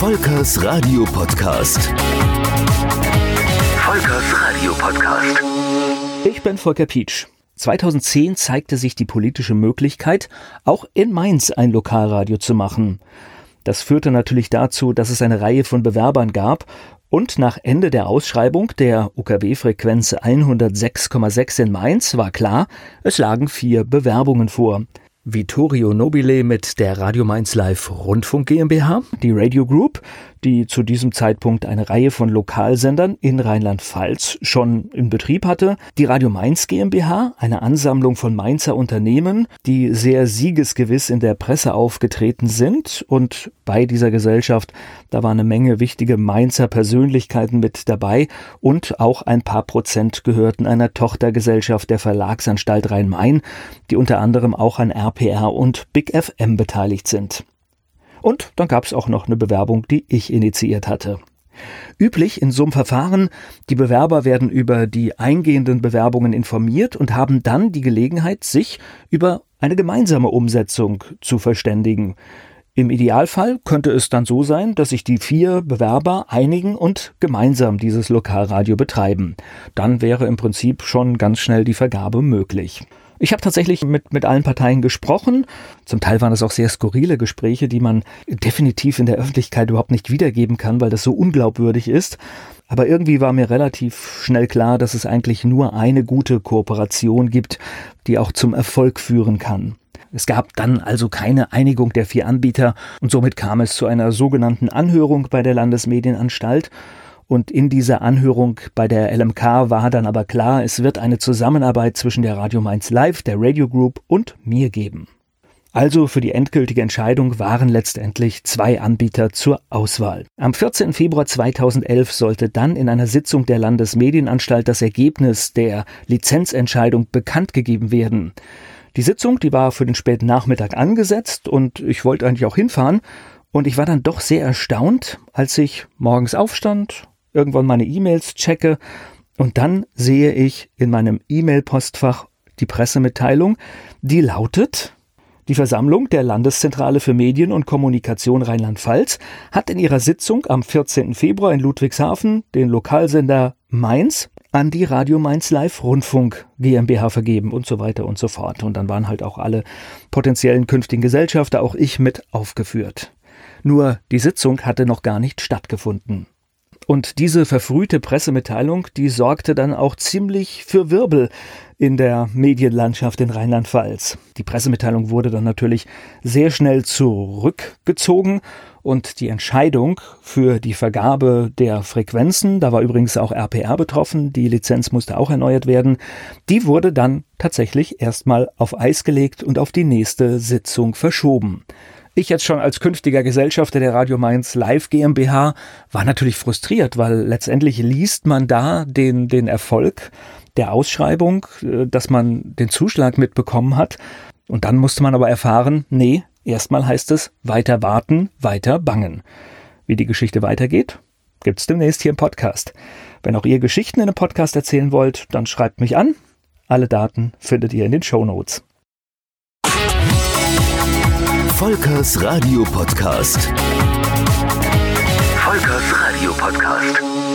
Volkers Radio Podcast. Volkers Radio Podcast. Ich bin Volker Pietsch. 2010 zeigte sich die politische Möglichkeit, auch in Mainz ein Lokalradio zu machen. Das führte natürlich dazu, dass es eine Reihe von Bewerbern gab und nach Ende der Ausschreibung der UKW-Frequenz 106,6 in Mainz war klar, es lagen vier Bewerbungen vor. Vittorio Nobile mit der Radio Mainz Live Rundfunk GmbH, die Radio Group, die zu diesem Zeitpunkt eine Reihe von Lokalsendern in Rheinland-Pfalz schon in Betrieb hatte. Die Radio Mainz GmbH, eine Ansammlung von Mainzer Unternehmen, die sehr siegesgewiss in der Presse aufgetreten sind. Und bei dieser Gesellschaft, da war eine Menge wichtige Mainzer Persönlichkeiten mit dabei und auch ein paar Prozent gehörten einer Tochtergesellschaft der Verlagsanstalt Rhein-Main, die unter anderem auch an RPR und Big FM beteiligt sind. Und dann gab es auch noch eine Bewerbung, die ich initiiert hatte. Üblich in so einem Verfahren, die Bewerber werden über die eingehenden Bewerbungen informiert und haben dann die Gelegenheit, sich über eine gemeinsame Umsetzung zu verständigen. Im Idealfall könnte es dann so sein, dass sich die vier Bewerber einigen und gemeinsam dieses Lokalradio betreiben. Dann wäre im Prinzip schon ganz schnell die Vergabe möglich. Ich habe tatsächlich mit, mit allen Parteien gesprochen. Zum Teil waren es auch sehr skurrile Gespräche, die man definitiv in der Öffentlichkeit überhaupt nicht wiedergeben kann, weil das so unglaubwürdig ist. Aber irgendwie war mir relativ schnell klar, dass es eigentlich nur eine gute Kooperation gibt, die auch zum Erfolg führen kann. Es gab dann also keine Einigung der vier Anbieter und somit kam es zu einer sogenannten Anhörung bei der Landesmedienanstalt und in dieser Anhörung bei der LMK war dann aber klar, es wird eine Zusammenarbeit zwischen der Radio Mainz Live, der Radio Group und mir geben. Also für die endgültige Entscheidung waren letztendlich zwei Anbieter zur Auswahl. Am 14. Februar 2011 sollte dann in einer Sitzung der Landesmedienanstalt das Ergebnis der Lizenzentscheidung bekannt gegeben werden. Die Sitzung, die war für den späten Nachmittag angesetzt und ich wollte eigentlich auch hinfahren. Und ich war dann doch sehr erstaunt, als ich morgens aufstand, irgendwann meine E-Mails checke und dann sehe ich in meinem E-Mail-Postfach die Pressemitteilung, die lautet, die Versammlung der Landeszentrale für Medien und Kommunikation Rheinland-Pfalz hat in ihrer Sitzung am 14. Februar in Ludwigshafen den Lokalsender Mainz an die Radio Mainz Live Rundfunk GmbH vergeben und so weiter und so fort. Und dann waren halt auch alle potenziellen künftigen Gesellschafter, auch ich mit aufgeführt. Nur die Sitzung hatte noch gar nicht stattgefunden. Und diese verfrühte Pressemitteilung, die sorgte dann auch ziemlich für Wirbel in der Medienlandschaft in Rheinland-Pfalz. Die Pressemitteilung wurde dann natürlich sehr schnell zurückgezogen und die Entscheidung für die Vergabe der Frequenzen, da war übrigens auch RPR betroffen, die Lizenz musste auch erneuert werden, die wurde dann tatsächlich erstmal auf Eis gelegt und auf die nächste Sitzung verschoben. Ich jetzt schon als künftiger Gesellschafter der Radio Mainz Live GmbH war natürlich frustriert, weil letztendlich liest man da den, den Erfolg der Ausschreibung, äh, dass man den Zuschlag mitbekommen hat. Und dann musste man aber erfahren, nee, erstmal heißt es weiter warten, weiter bangen. Wie die Geschichte weitergeht, gibt's demnächst hier im Podcast. Wenn auch ihr Geschichten in einem Podcast erzählen wollt, dann schreibt mich an. Alle Daten findet ihr in den Show Notes. Volkers Radio Podcast. Volkers Radio Podcast.